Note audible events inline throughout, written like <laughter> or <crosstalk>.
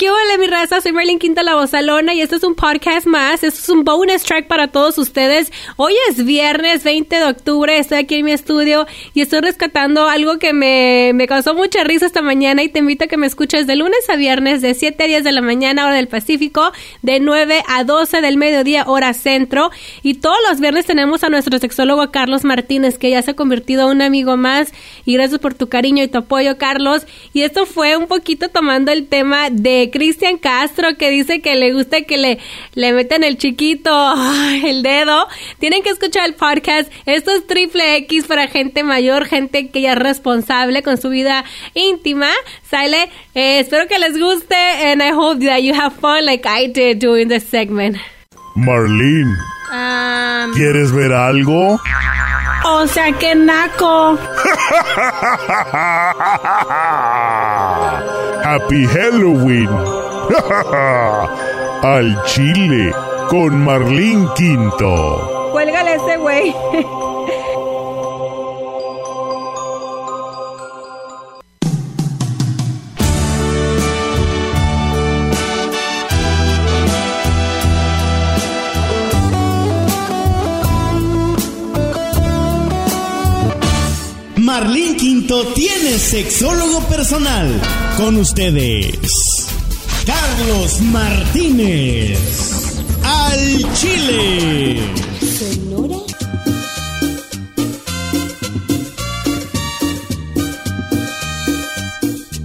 ¿Qué hola, mi raza? Soy Merlin Quinta La Bozalona y esto es un podcast más. Esto es un bonus track para todos ustedes. Hoy es viernes 20 de octubre. Estoy aquí en mi estudio y estoy rescatando algo que me, me causó mucha risa esta mañana y te invito a que me escuches de lunes a viernes de 7 a 10 de la mañana, hora del Pacífico, de 9 a 12 del mediodía, hora centro. Y todos los viernes tenemos a nuestro sexólogo Carlos Martínez, que ya se ha convertido en un amigo más. Y gracias por tu cariño y tu apoyo, Carlos. Y esto fue un poquito tomando el tema de Cristian Castro que dice que le gusta que le, le metan el chiquito, <laughs> el dedo. Tienen que escuchar el podcast. Esto es triple X para gente mayor, gente que ya es responsable con su vida íntima. Sale, eh, espero que les guste and I hope that you have fun like I did during this segment. Marlene, Um, ¿quieres ver algo? o sea que naco. <laughs> Happy Halloween. <laughs> Al Chile con Marlene Quinto. Cuélgale ese güey. <laughs> Quinto tiene sexólogo personal. Con ustedes, Carlos Martínez. Al Chile.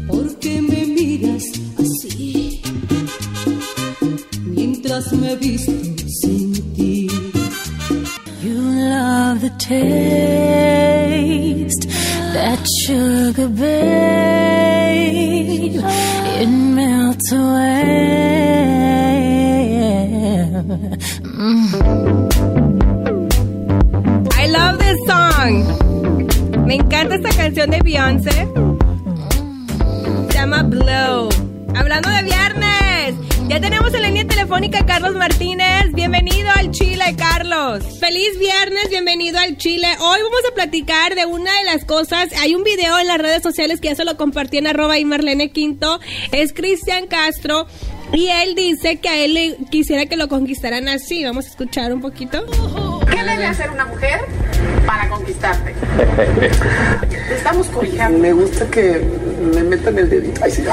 ¿Por qué me miras así? Mientras me visto sin ti. You love the taste that sugar babe. Melts away. I love this song. Me encanta esta canción de Beyoncé. Se llama Blow. Hablando de viernes. Ya tenemos en la línea telefónica a Carlos Martínez. Bienvenido al Chile, Carlos. Feliz viernes, bienvenido al Chile. Hoy vamos a platicar de una de las cosas. Hay un video en las redes sociales que ya se lo compartí en arroba y Marlene Quinto. Es Cristian Castro. Y él dice que a él le quisiera que lo conquistaran así. Vamos a escuchar un poquito. ¿Qué debe hacer una mujer para conquistarte? Te <laughs> estamos cobijando. Me gusta que me metan el dedito. Ay, sí.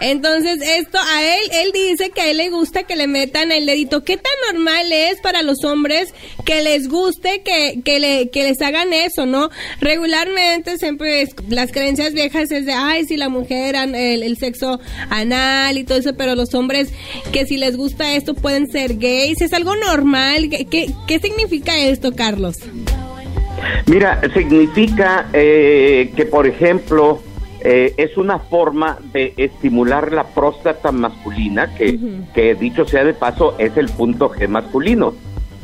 Entonces, esto a él, él dice que a él le gusta que le metan el dedito. ¿Qué tan normal es para los hombres que les guste que, que, le, que les hagan eso, no? Regularmente siempre es- las creencias viejas es de, ay, si la mujer, el, el sexo anal y todo eso, pero los hombres que si les gusta esto pueden ser gays. ¿Es algo normal? ¿Qué, qué, qué significa esto, Carlos? Mira, significa eh, que, por ejemplo, eh, es una forma de estimular la próstata masculina, que, que dicho sea de paso, es el punto G masculino.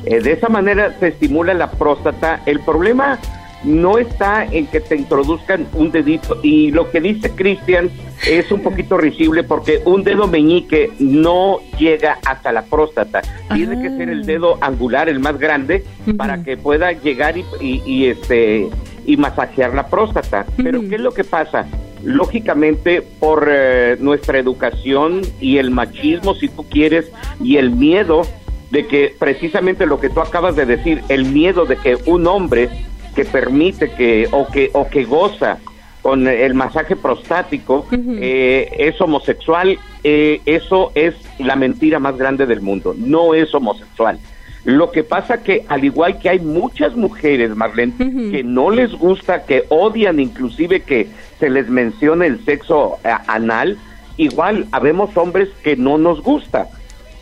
Eh, de esa manera se estimula la próstata. El problema no está en que te introduzcan un dedito. Y lo que dice Cristian es un poquito risible porque un dedo meñique no llega hasta la próstata. Tiene que ser el dedo angular, el más grande, para que pueda llegar y, y- y, este y masajear la próstata. Pero ¿qué es lo que pasa? Lógicamente, por eh, nuestra educación y el machismo, si tú quieres, y el miedo de que precisamente lo que tú acabas de decir, el miedo de que un hombre que permite que o que o que goza con el masaje prostático eh, es homosexual, eh, eso es la mentira más grande del mundo. No es homosexual. Lo que pasa que al igual que hay muchas mujeres, Marlene, que no les gusta, que odian inclusive que se les mencione el sexo eh, anal, igual habemos hombres que no nos gusta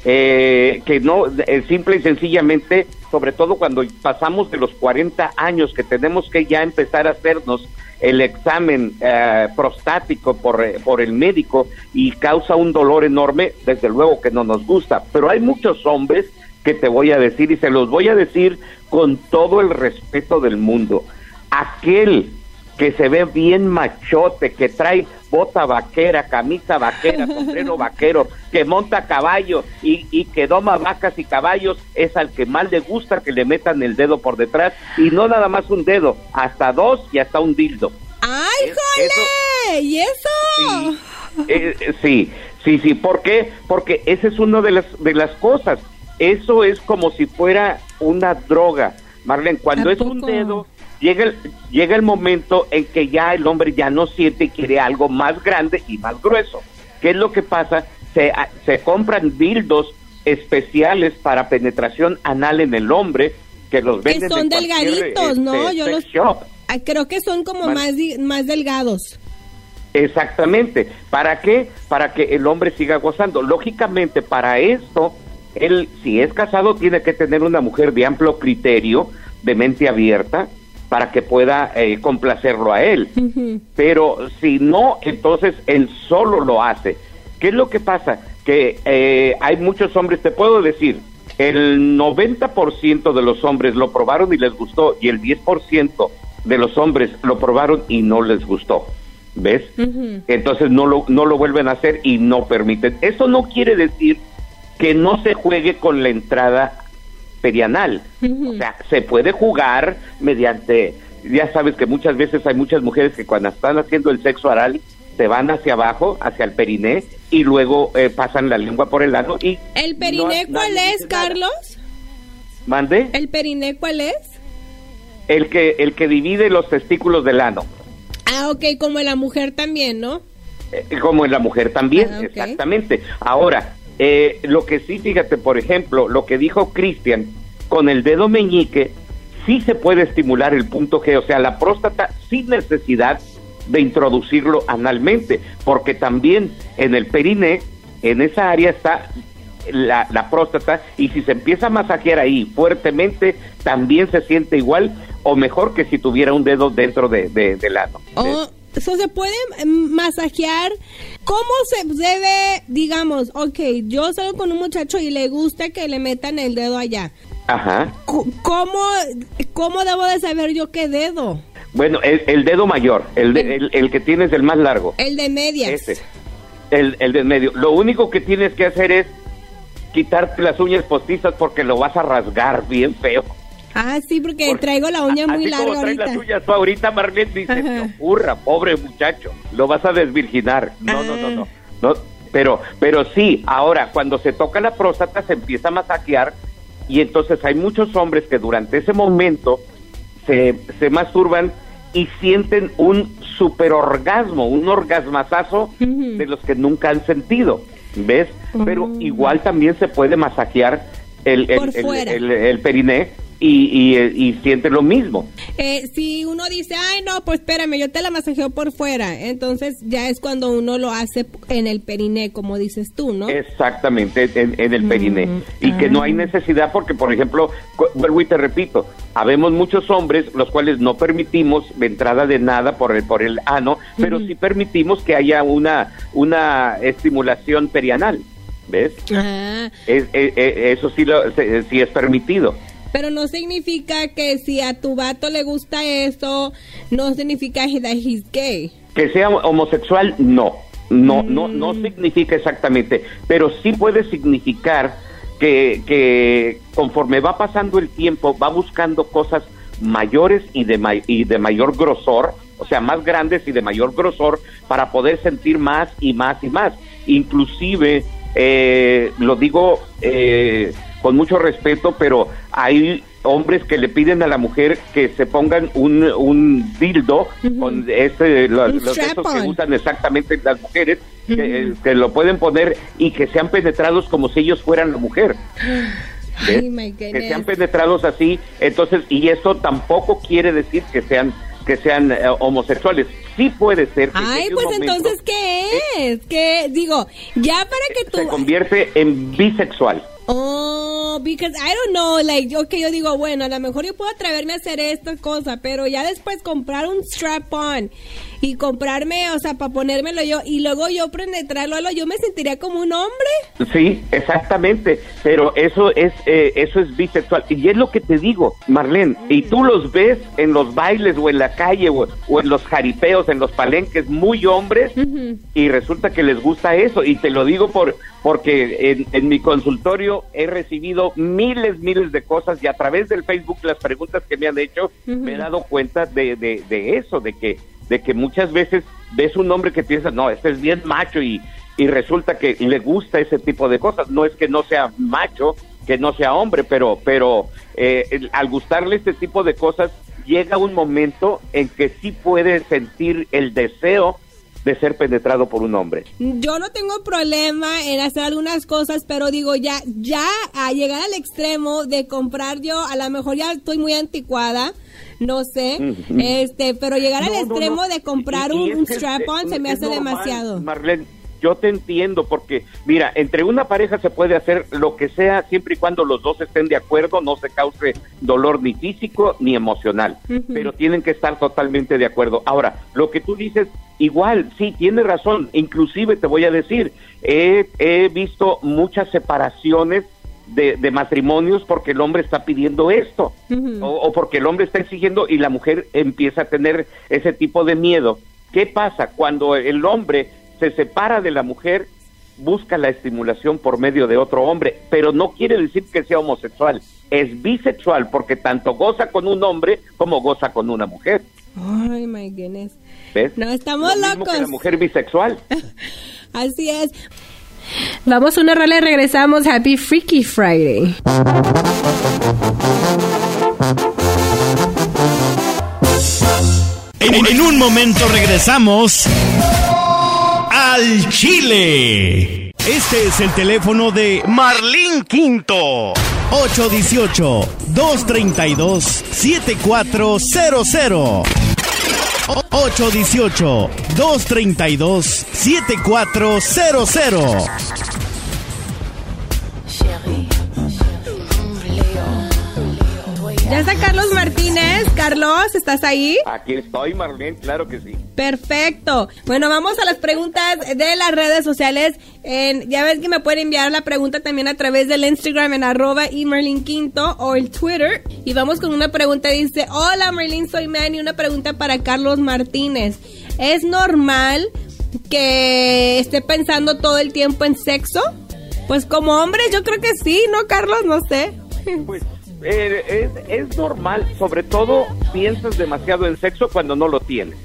eh, que no, eh, simple y sencillamente, sobre todo cuando pasamos de los 40 años, que tenemos que ya empezar a hacernos el examen eh, prostático por, eh, por el médico y causa un dolor enorme, desde luego que no nos gusta. Pero hay muchos hombres que te voy a decir, y se los voy a decir con todo el respeto del mundo, aquel que se ve bien machote, que trae bota vaquera, camisa vaquera, <laughs> sombrero vaquero, que monta caballo y, y que doma vacas y caballos, es al que más le gusta que le metan el dedo por detrás y no nada más un dedo, hasta dos y hasta un dildo. ¡Ay, jole! ¿Y eso? Sí, eh, sí, Sí, sí, ¿por qué? Porque esa es una de las, de las cosas. Eso es como si fuera una droga. Marlene, cuando ¿A es un dedo, llega el, llega el momento en que ya el hombre ya no siente y quiere algo más grande y más grueso. ¿Qué es lo que pasa? Se, se compran dildos especiales para penetración anal en el hombre que los Que venden son en cualquier, delgaditos, ¿no? este, Yo los- shop. Ah, Creo que son como más, más delgados. Exactamente. ¿Para qué? Para que el hombre siga gozando. Lógicamente, para esto, él, si es casado, tiene que tener una mujer de amplio criterio, de mente abierta, para que pueda eh, complacerlo a él. <laughs> Pero si no, entonces él solo lo hace. ¿Qué es lo que pasa? Que eh, hay muchos hombres, te puedo decir, el 90% de los hombres lo probaron y les gustó, y el 10% de los hombres lo probaron y no les gustó. ¿Ves? Entonces no lo, no lo vuelven a hacer y no permiten. Eso no quiere decir que no se juegue con la entrada perianal. O sea, se puede jugar mediante, ya sabes que muchas veces hay muchas mujeres que cuando están haciendo el sexo oral se van hacia abajo, hacia el periné, y luego eh, pasan la lengua por el ano y... ¿El periné no- cuál es. Carlos? ¿Mande? ¿El periné cuál es? El que, el que divide los testículos del ano. Ah, ok, como en la mujer también, ¿no? Eh, como en la mujer también, Ah, exactamente. Ahora, eh, lo que sí, fíjate, por ejemplo, lo que dijo Cristian, con el dedo meñique sí se puede estimular el punto G, o sea, la próstata sin necesidad de introducirlo analmente, porque también en el periné, en esa área está la, la próstata y si se empieza a masajear ahí fuertemente, también se siente igual o mejor que si tuviera un dedo dentro de, de- del ano. So, se puede mm, masajear. ¿Cómo se debe, digamos, ok, yo salgo con un muchacho y le gusta que le metan el dedo allá? Ajá. ¿Cómo, cómo debo de saber yo qué dedo? Bueno, el, el dedo mayor, el, de- el, el que tienes el más largo, El de medias. ese, el, el del medio. Lo único que tienes que hacer es quitarte las uñas postizas porque lo vas a rasgar bien feo. Ah, sí, porque Porque traigo la uña muy larga como traes ahorita. las uñas tú ahorita, Marlene, dice, Ajá. "No ocurra, pobre muchacho, lo vas a desvirginar. No, no, no, Ah. no, no. Pero, pero sí, ahora, cuando se toca la próstata se empieza a masajear y entonces hay muchos hombres que durante ese momento se, se masturban y sienten un superorgasmo, un orgasmazazo de los que nunca han sentido, ¿ves? Pero igual también se puede masajear el, el, el- el periné y, y, y siente lo mismo. Eh, si uno dice, ay, no, pues espérame, yo te la masajeo por fuera. Entonces ya es cuando uno lo hace en el periné, como dices tú, ¿no? Exactamente, en, en el periné. Mm, Y que no ah. hay necesidad porque, por ejemplo, vuelvo y te repito, habemos muchos hombres los cuales no permitimos entrada de nada por el, por el ano, pero sí permitimos que haya una, una estimulación perianal. ¿Ves? Ah, Es- eh, eh, eso sí, lo, sí es permitido. Pero no significa que si a tu vato le gusta eso, no significa that he's gay. Que sea homosexual, no. No, no, Mm. no significa exactamente, pero sí puede significar que, que conforme va pasando el tiempo va buscando cosas mayores y de, may- y de mayor grosor, o sea, más grandes y de mayor grosor para poder sentir más y más y más. Inclusive, eh, lo digo eh, con mucho respeto, pero hay hombres que le piden a la mujer que se pongan un, un dildo con este los esos que usan exactamente las mujeres que, que lo pueden poner y que sean penetrados como si ellos fueran la mujer. ¿Ves? Ay, my que sean penetrados así entonces y eso tampoco quiere decir que sean que sean eh, homosexuales. Sí puede ser que Ay, pues momento entonces, ¿qué es? Que digo, ya para que tú... se convierte en bisexual Oh, because I don't know, like, yo que yo digo, bueno, a lo mejor yo puedo atreverme a hacer esta cosa, pero ya después comprar un strap-on y comprarme, o sea, para ponérmelo yo y luego yo penetrarlo, yo me sentiría como un hombre. Sí, exactamente, pero eso es eh, eso es bisexual. Y es lo que te digo, Marlene, y tú los ves en los bailes o en la calle o, o en los jaripeos, en los palenques, muy hombres y resulta que les gusta eso y te lo digo por porque en, en mi consultorio he recibido miles, miles de cosas y a través del Facebook las preguntas que me han hecho me he dado cuenta de, de, de eso, de que de que muchas veces ves un hombre que piensas, no, este es bien macho y, y resulta que le gusta ese tipo de cosas. No es que no sea macho, que no sea hombre, pero, pero eh, el- al gustarle este tipo de cosas, llega un momento en que sí puede sentir el deseo de ser penetrado por un hombre. Yo no tengo problema en hacer algunas cosas, pero digo, ya, ya a llegar al extremo de comprar yo, a lo mejor ya estoy muy anticuada, no sé, Ujú. este, pero llegar al No, extremo no. de comprar Y- un, strap-on se me hace normal, demasiado. Marlene, yo te entiendo porque, mira, entre una pareja se puede hacer lo que sea siempre y cuando los dos estén de acuerdo, no se cause dolor ni físico ni emocional, pero tienen que estar totalmente de acuerdo. Ahora, lo que tú dices, igual, sí, tiene razón, inclusive te voy a decir, he, he visto muchas separaciones de, de matrimonios porque el hombre está pidiendo esto o, o porque el hombre está exigiendo y la mujer empieza a tener ese tipo de miedo. ¿Qué pasa cuando el hombre se separa de la mujer? Busca la estimulación por medio de otro hombre, pero no quiere decir que sea homosexual. Es bisexual porque tanto goza con un hombre como goza con una mujer. Ay, my goodness. ¿Ves? No, estamos Lo mismo que locos. la mujer bisexual. <laughs> Así es. Vamos a una rola y regresamos. Happy Freaky Friday. En, en un momento regresamos al Chile. Este es el teléfono de Marlín Quinto. 818-232-7400. O- 818-232-7400. Ya está Carlos Martínez. Carlos, ¿estás ahí? Aquí estoy, Marlene, claro que sí. Perfecto. Bueno, vamos a las preguntas de las redes sociales. En- ya ves que me pueden enviar la pregunta también a través del Instagram en arroba y Merlin Quinto o el Twitter. Y vamos con una pregunta. Dice, hola Merlin, soy Manny. Una pregunta para Carlos Martínez. ¿Es normal que esté pensando todo el tiempo en sexo? Pues como hombre yo creo que sí, ¿no, Carlos? No sé. Pues eh, es, es normal, sobre todo piensas demasiado en sexo cuando no lo tienes,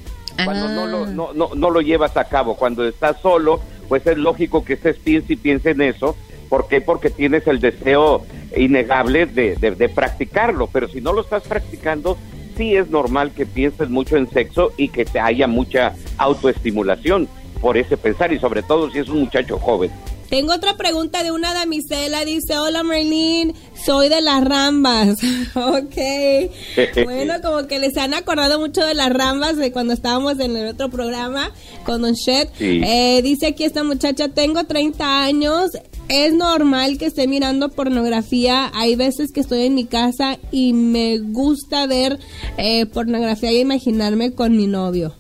cuando no, lo, no, no, no lo llevas a cabo, cuando estás solo, pues es lógico que estés piense y piense en eso. ¿Por qué? Porque tienes el deseo innegable de, de, de practicarlo, pero si no lo estás practicando, sí es normal que pienses mucho en sexo y que te haya mucha autoestimulación por ese pensar y sobre todo si es un muchacho joven. Tengo otra pregunta de una damisela. Dice, hola Merlin, soy de las rambas. <laughs> ok. Bueno, <laughs> como que les han acordado mucho de las rambas de cuando estábamos en el otro programa con Don Shed. Sí. Eh, dice aquí esta muchacha, tengo 30 años. Es normal que esté mirando pornografía. Hay veces que estoy en mi casa y me gusta ver eh, pornografía y imaginarme con mi novio.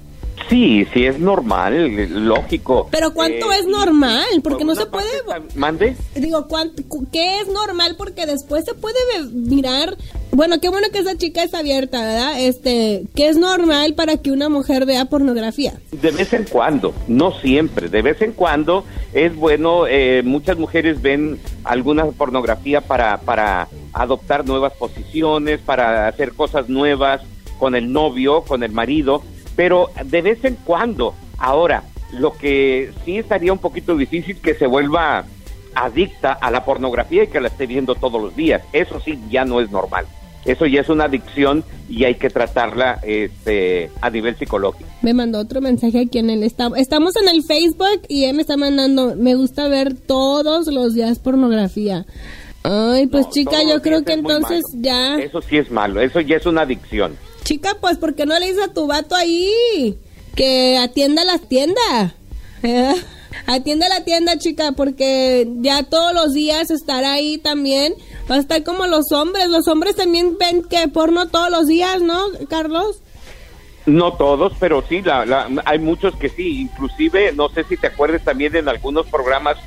Sí, sí es normal, lógico. Pero ¿cuánto Eh, es normal? Porque por no se puede... ¿Mande? Digo, ¿cuánto- cu- ¿qué es normal? Porque después se puede mirar. Bueno, qué bueno que esa chica es abierta, ¿verdad? Este, ¿qué es normal para que una mujer vea pornografía? De vez en cuando, no siempre, de vez en cuando es bueno, eh, muchas mujeres ven alguna pornografía para, para adoptar nuevas posiciones, para hacer cosas nuevas con el novio, con el marido, pero de vez en cuando. Ahora, lo que sí estaría un poquito difícil que se vuelva adicta a la pornografía y que la esté viendo todos los días. Eso sí ya no es normal. Eso ya es una adicción y hay que tratarla este, a nivel psicológico. Me mandó otro mensaje aquí en el estamos estamos en el Facebook y él me está mandando me gusta ver todos los días pornografía. Ay, pues No, chica, yo creo que entonces ya Eso sí es malo, eso ya es una adicción. Chica, pues ¿por qué no le dices a tu vato ahí que atienda las tiendas? <laughs> ¿Eh? Atiende la tienda, chica, porque ya todos los días estar ahí también. Va a estar como los hombres. Los hombres también ven que porno todos los días, ¿no, Carlos? No todos, pero sí, la, la- hay muchos que sí. Inclusive, no sé si te acuerdas también en algunos programas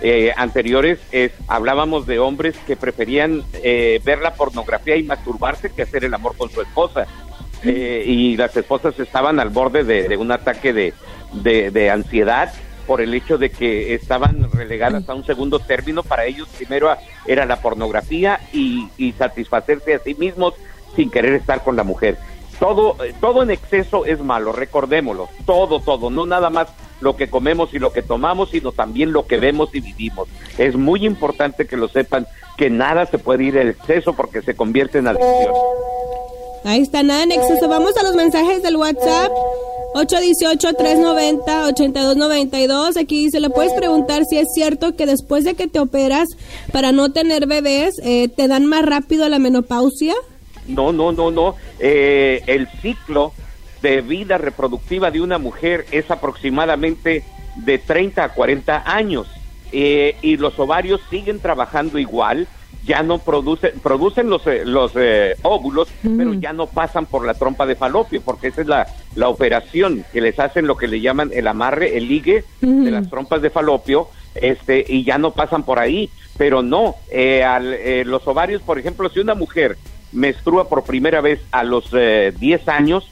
eh, anteriores, es, hablábamos de hombres que preferían eh, ver la pornografía y masturbarse que hacer el amor con su esposa. Eh, y las esposas estaban al borde de, un ataque de, de, de ansiedad por el hecho de que estaban relegadas a un segundo término. Para ellos primero era la pornografía y, y satisfacerse a sí mismos sin querer estar con la mujer. Todo, eh, todo en exceso es malo, recordémoslo. Todo, todo, no nada más lo que comemos y lo que tomamos, sino también lo que vemos y vivimos. Es muy importante que lo sepan que nada se puede ir al exceso porque se convierte en adicción. Ahí está, nada en exceso. Vamos a los mensajes del WhatsApp. 818-390-8292. Aquí dice, le puedes preguntar si es cierto que después de que te operas para no tener bebés, eh, te dan más rápido la menopausia. No, no, no, no. Eh, el ciclo de vida reproductiva de una mujer es aproximadamente de 30 a 40 años. Eh, y los ovarios siguen trabajando igual ya no producen, producen los, eh, los eh, óvulos, pero ya no pasan por la trompa de falopio, porque esa es la, la operación que les hacen lo que le llaman el amarre, el ligue de las trompas de falopio, este, y ya no pasan por ahí. Pero no, eh, al, los ovarios, por ejemplo, si una mujer menstrua por primera vez a los 10 años,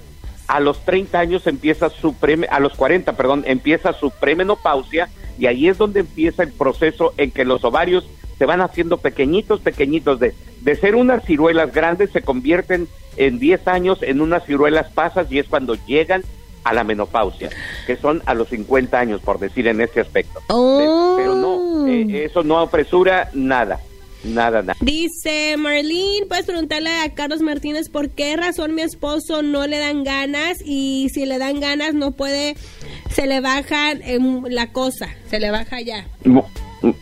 a los 30 años empieza su pre, a los 40, perdón, empieza su premenopausia y ahí es donde empieza el proceso en que los ovarios se van haciendo pequeñitos, pequeñitos, de, de ser unas ciruelas grandes se convierten en 10 años en unas ciruelas pasas y es cuando llegan a la menopausia, que son a los 50 años, por decir en este aspecto. Pero no, eh, eso no apresura nada. Nada, nada. Dice Marlene, puedes preguntarle a Carlos Martínez por qué razón mi esposo no le dan ganas y si le dan ganas no puede, se le baja la cosa, se le baja ya.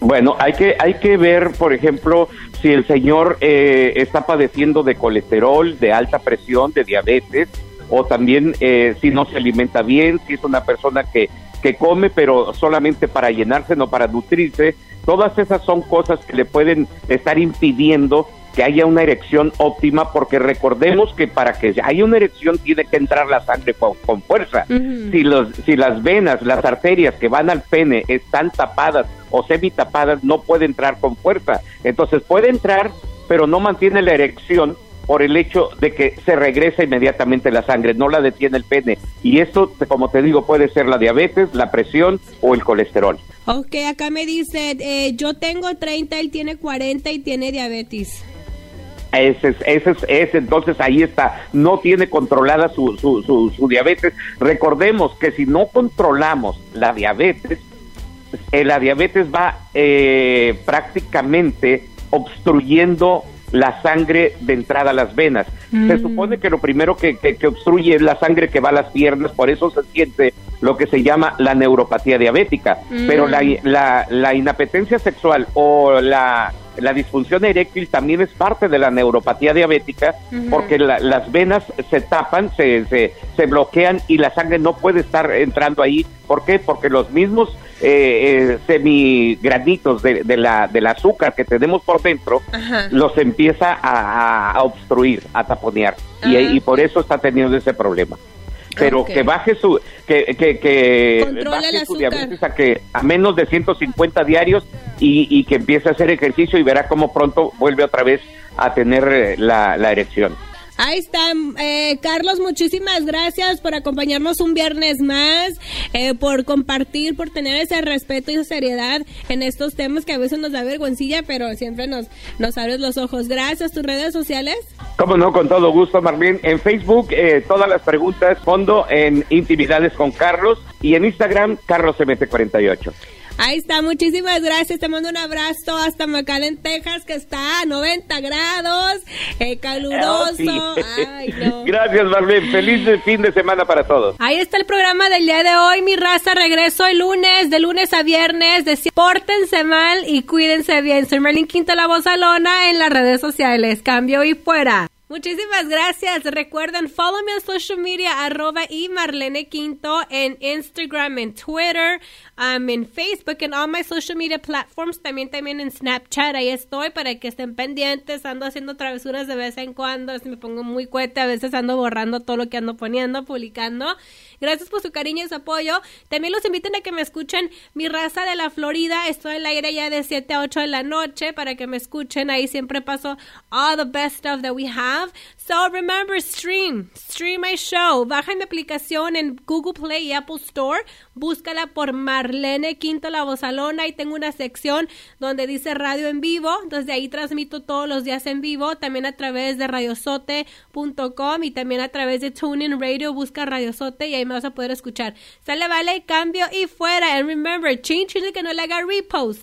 Bueno, hay que, hay que ver, por ejemplo, si el señor eh, está padeciendo de colesterol, de alta presión, de diabetes, o también eh, si no se alimenta bien, si es una persona que, que come, pero solamente para llenarse, no para nutrirse. Todas esas son cosas que le pueden estar impidiendo que haya una erección óptima, porque recordemos que para que haya una erección tiene que entrar la sangre con, fuerza. si, los, si las venas, las arterias que van al pene están tapadas o semi tapadas, no puede entrar con fuerza. Entonces puede entrar, pero no mantiene la erección por el hecho de que se regresa inmediatamente la sangre, no la detiene el pene. Y esto, como te digo, puede ser la diabetes, la presión o el colesterol. Ok, acá me dice, eh, yo tengo 30, él tiene 40 y tiene diabetes. Ese, ese, ese, entonces ahí está, no tiene controlada su, su, su, diabetes. Recordemos que si no controlamos la diabetes, eh, la diabetes va eh, prácticamente obstruyendo la sangre de entrada a las venas. Se mm. supone que lo primero que, que, obstruye es la sangre que va a las piernas, por eso se siente lo que se llama la neuropatía diabética. Pero la, mm. la, la inapetencia sexual o la la disfunción eréctil también es parte de la neuropatía diabética porque las venas se tapan, se, se, bloquean y la sangre no puede estar entrando ahí. ¿Por qué? Porque los mismos eh, eh semigranitos de, de, la, del azúcar que tenemos por dentro los empieza a, obstruir, a taponear. Y, y por eso está teniendo ese problema pero que baje su que que, que baje su diabetes a que a menos de 150 diarios y, y, que empiece a hacer ejercicio y verá cómo pronto vuelve otra vez a tener eh, la, la erección. Ahí está, eh, Carlos, muchísimas gracias por acompañarnos un viernes más, eh, por compartir, por tener ese respeto y seriedad en estos temas que a veces nos da vergüencilla, pero siempre nos, nos abres los ojos. Gracias, tus redes sociales. Cómo no, con todo gusto, Marlene. En Facebook, eh, todas las preguntas, fondo en Intimidades con Carlos y en Instagram, CarlosMT48. Ahí está, muchísimas gracias. Te mando un abrazo hasta McAllen, Texas, que está a 90 grados, eh, caluroso. Oh, Ay, no. <laughs> Gracias, Marlene. Feliz fin de semana para todos. Ahí está el programa del día de hoy. Mi raza regreso el lunes, de lunes a viernes. De pórtense mal y cuídense bien. Soy Merlin Quinto, la voz alona en las redes sociales. Cambio y fuera. Muchísimas gracias. Recuerden, follow me en social media, arroba y Marlene Quinto en Instagram, en Twitter, um, en Facebook, en all my social media platforms, también, también en Snapchat. Ahí estoy para que estén pendientes. Ando haciendo travesuras de vez en cuando. Me pongo muy cuete, a veces ando borrando todo lo que ando poniendo, publicando. Gracias por su cariño y su apoyo. También los inviten a que me escuchen Mi Raza de la Florida. Estoy al aire ya de 7 a 8 de la noche para que me escuchen. Ahí siempre paso all the best stuff that we have So remember, stream, stream my show. Baja mi aplicación en Google Play y Apple Store. Búscala por Marlene Quinto La Bozalona y tengo una sección donde dice radio en vivo. Entonces de ahí transmito todos los días en vivo. También a través de radiosote.com y también a través de TuneIn Radio. Busca Radiosote y ahí me vas a poder escuchar. Sale, vale, cambio y fuera. And remember, change que no le haga repost.